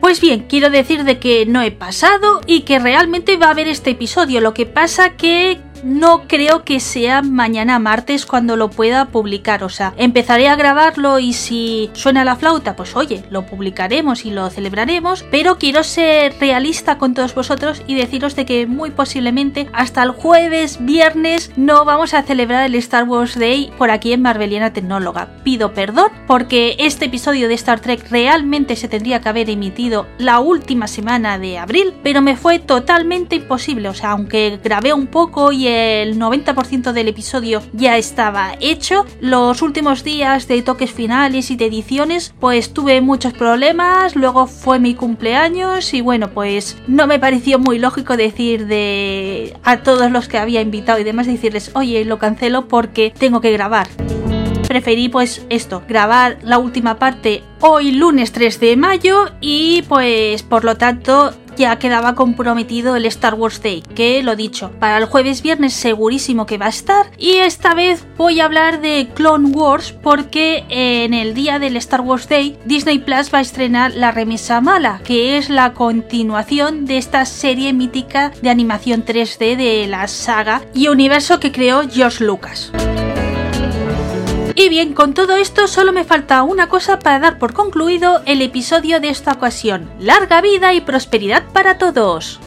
Pues bien, quiero decir de que no he pasado y que realmente va a haber este episodio. Lo que pasa que no creo que sea mañana martes cuando lo pueda publicar. O sea, empezaré a grabarlo y si suena la flauta, pues oye, lo publicaremos y lo celebraremos. Pero quiero ser realista con todos vosotros y deciros de que muy posiblemente hasta el jueves, viernes, no vamos a celebrar el Star Wars Day por aquí en Marveliana Tecnóloga. Pido perdón porque este episodio de Star Trek realmente se tendría que haber emitido la última semana de abril, pero me fue totalmente imposible. O sea, aunque grabé un poco y el 90% del episodio ya estaba hecho. Los últimos días de toques finales y de ediciones, pues tuve muchos problemas. Luego fue mi cumpleaños y bueno, pues no me pareció muy lógico decir de a todos los que había invitado y demás decirles, oye, lo cancelo porque tengo que grabar preferí pues esto, grabar la última parte hoy lunes 3 de mayo y pues por lo tanto ya quedaba comprometido el Star Wars Day, que lo dicho, para el jueves viernes segurísimo que va a estar y esta vez voy a hablar de Clone Wars porque en el día del Star Wars Day Disney Plus va a estrenar La Remesa Mala, que es la continuación de esta serie mítica de animación 3D de la saga y universo que creó George Lucas. Y bien, con todo esto solo me falta una cosa para dar por concluido el episodio de esta ocasión. Larga vida y prosperidad para todos.